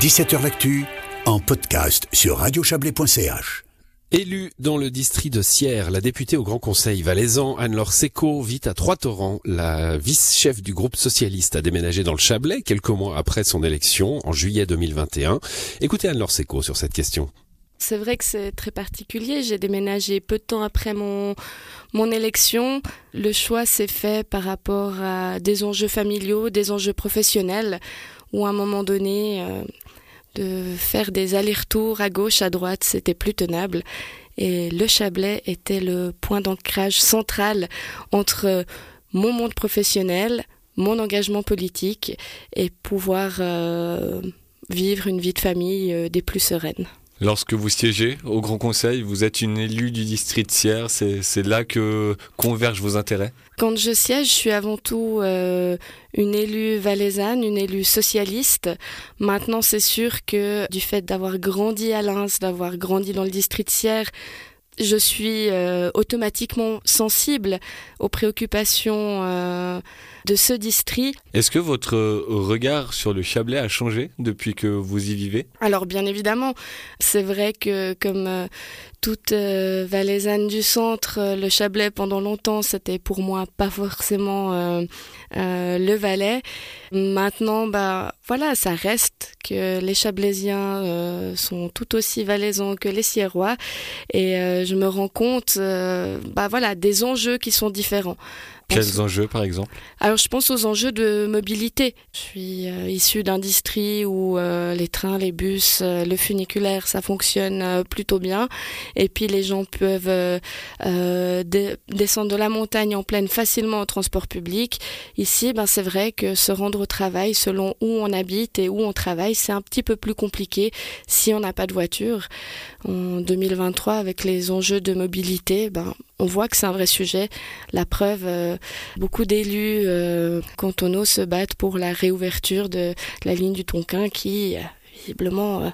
17h L'actu en podcast sur radiochablais.ch. Élue dans le district de Sierre, la députée au Grand Conseil valaisan Anne-Laure Seco vit à Trois-Torrents. La vice-chef du groupe socialiste a déménagé dans le Chablais quelques mois après son élection, en juillet 2021. Écoutez Anne-Laure Seco sur cette question. C'est vrai que c'est très particulier. J'ai déménagé peu de temps après mon, élection. Le choix s'est fait par rapport à des enjeux familiaux, des enjeux professionnels, où à un moment donné, euh, de faire des allers-retours à gauche, à droite, c'était plus tenable. Et le Chablais était le point d'ancrage central entre mon monde professionnel, mon engagement politique et pouvoir euh, vivre une vie de famille euh, des plus sereines. Lorsque vous siégez au Grand Conseil, vous êtes une élue du district Sierre, c'est là que convergent vos intérêts Quand je siège, je suis avant tout euh, une élue valaisanne, une élue socialiste. Maintenant, c'est sûr que du fait d'avoir grandi à Lens, d'avoir grandi dans le district Sierre, je suis euh, automatiquement sensible aux préoccupations euh, de ce district. Est-ce que votre regard sur le Chablais a changé depuis que vous y vivez? Alors bien évidemment, c'est vrai que comme euh, toute euh, valaisanne du centre, euh, le Chablais pendant longtemps c'était pour moi pas forcément euh, le Valais. Maintenant, bah voilà, ça reste que les Chablaisiens sont tout aussi valaisans que les Sierrois et je me rends compte, bah voilà, des enjeux qui sont différents. Quels enjeux, par exemple Alors, je pense aux enjeux de mobilité. Je suis euh, issue d'industrie où euh, les trains, les bus, euh, le funiculaire, ça fonctionne euh, plutôt bien. Et puis, les gens peuvent euh, descendre de la montagne en pleine facilement au transport public. Ici, ben, c'est vrai que se rendre au travail selon où on habite et où on travaille, c'est un petit peu plus compliqué si on n'a pas de voiture. En 2023, avec les enjeux de mobilité, ben, on voit que c'est un vrai sujet. La preuve, euh, beaucoup d'élus euh, cantonaux se battent pour la réouverture de la ligne du Tonkin qui, euh, visiblement,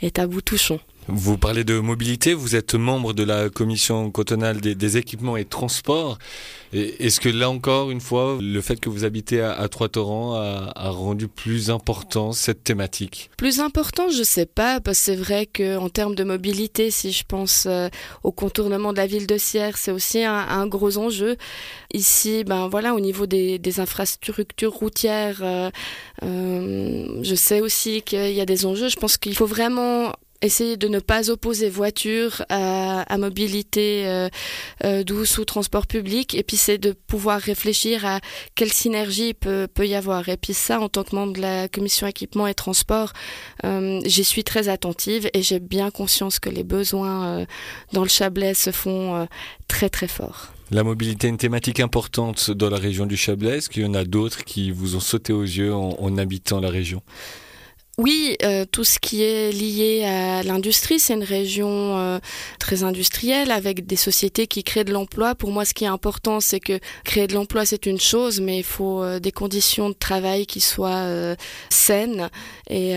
est à bout touchon. Vous parlez de mobilité, vous êtes membre de la commission cantonale des, équipements et transports. Est-ce que là encore, une fois, le fait que vous habitez à, à Trois-Torrents a, rendu plus important cette thématique? Plus important, je sais pas, parce que c'est vrai qu'en termes de mobilité, si je pense euh, au contournement de la ville de Sierre, c'est aussi un, gros enjeu. Ici, ben voilà, au niveau des, des infrastructures routières, euh, euh, je sais aussi qu'il y a des enjeux. Je pense qu'il faut vraiment essayer de ne pas opposer voiture à, mobilité euh, euh, douce ou transport public et puis c'est de pouvoir réfléchir à quelle synergie peut, peut y avoir et puis ça en tant que membre de la commission équipement et transport euh, j'y suis très attentive et j'ai bien conscience que les besoins dans le Chablais se font très très forts. La mobilité est une thématique importante dans la région du Chablais. Est-ce qu'il y en a d'autres qui vous ont sauté aux yeux en habitant la région? Oui, euh, tout ce qui est lié à l'industrie, c'est une région euh, très industrielle avec des sociétés qui créent de l'emploi. Pour moi, ce qui est important, c'est que créer de l'emploi, c'est une chose, mais il faut euh, des conditions de travail qui soient saines et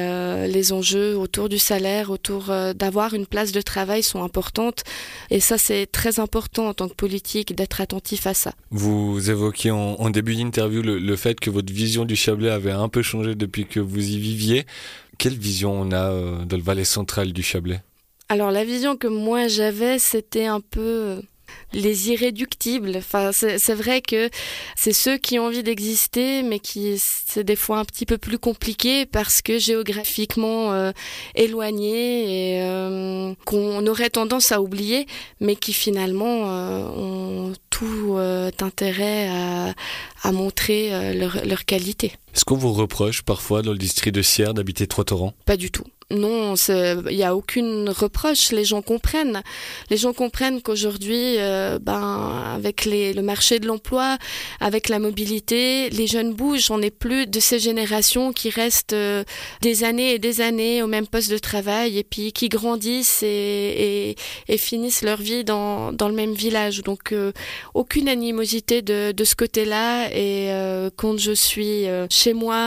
les enjeux autour du salaire, autour d'avoir une place de travail sont importantes. Et ça, c'est très important en tant que politique d'être attentif à ça. Vous évoquiez en, début d'interview le fait que votre vision du Chablais avait un peu changé depuis que vous y viviez. Quelle vision on a euh, dans le Valais central du Chablais? Alors la vision que moi j'avais, c'était un peu euh, les irréductibles. Enfin, c'est vrai que c'est ceux qui ont envie d'exister, mais qui c'est des fois un petit peu plus compliqué parce que géographiquement euh, éloignés et euh, qu'on aurait tendance à oublier, mais qui finalement euh, ont tout intérêt à, à montrer leur, leur qualité. Est-ce qu'on vous reproche parfois dans le district de Sierre d'habiter Trois-Torrents Pas du tout. Non, il n'y a aucune reproche. Les gens comprennent. Les gens comprennent qu'aujourd'hui, euh, ben, avec le marché de l'emploi, avec la mobilité, les jeunes bougent. On n'est plus de ces générations qui restent euh, des années et des années au même poste de travail et puis qui grandissent et, finissent leur vie dans, le même village. Donc, euh, aucune animosité de, ce côté-là. Et quand je suis chez moi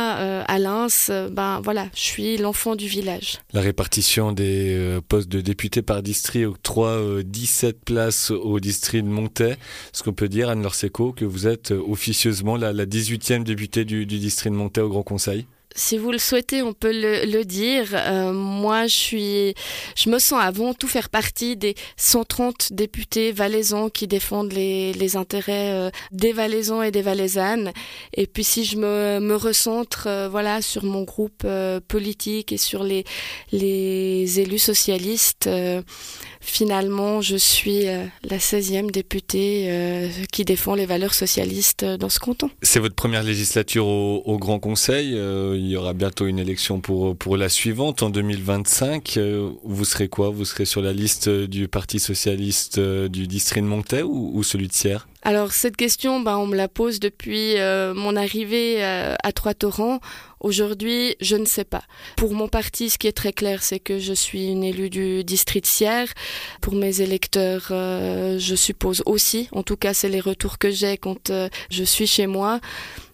à Lens, ben voilà, je suis l'enfant du village. La répartition des euh, postes de députés par district octroie euh, 17 places au district de Montaix. Est-ce qu'on peut dire, Anne-Laure Seco, que vous êtes euh, officieusement la, la 18e députée du, du district de Montaix au Grand Conseil si vous le souhaitez, on peut le, dire. Euh, moi, je suis, je me sens avant tout faire partie des 130 députés valaisans qui défendent les, intérêts euh, des valaisans et des valaisannes. Et puis, si je me, recentre, euh, voilà, sur mon groupe politique et sur les élus socialistes, finalement, je suis la 16e députée qui défend les valeurs socialistes dans ce canton. C'est votre première législature au, Grand Conseil il y aura bientôt une élection pour, pour la suivante, en 2025. Euh, vous serez quoi? Vous serez sur la liste du Parti Socialiste euh, du district de Montaix ou, celui de Sierre? Alors cette question, bah, on me la pose depuis euh, mon arrivée à Trois-Torrents. Aujourd'hui, je ne sais pas. Pour mon parti, ce qui est très clair, c'est que je suis une élue du district Sierre. Pour mes électeurs, je suppose aussi. En tout cas, c'est les retours que j'ai quand je suis chez moi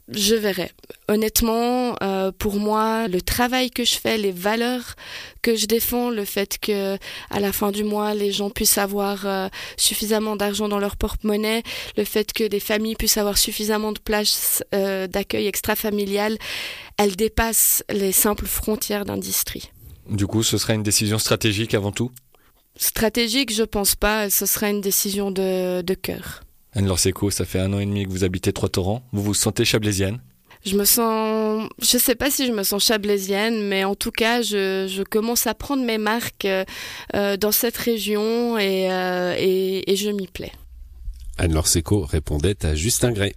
je verrai. Honnêtement, euh, pour moi, le travail que je fais, les valeurs que je défends, le fait que à la fin du mois, les gens puissent avoir euh, suffisamment d'argent dans leur porte-monnaie, le fait que des familles puissent avoir suffisamment de places euh, d'accueil extra-familial, elles dépassent les simples frontières d'industrie. Du coup, ce sera une décision stratégique avant tout? Stratégique, je pense pas. Ce sera une décision de, de cœur. Anne-Laure ça fait un an et demi que vous habitez Trois-Torrents. Vous vous sentez chablaisienne? Je me sens, je sais pas si je me sens chablaisienne, mais en tout cas, je, commence à prendre mes marques euh, euh, dans cette région et, euh, et, et je m'y plais. Anne-Laure répondait à Justin Gray.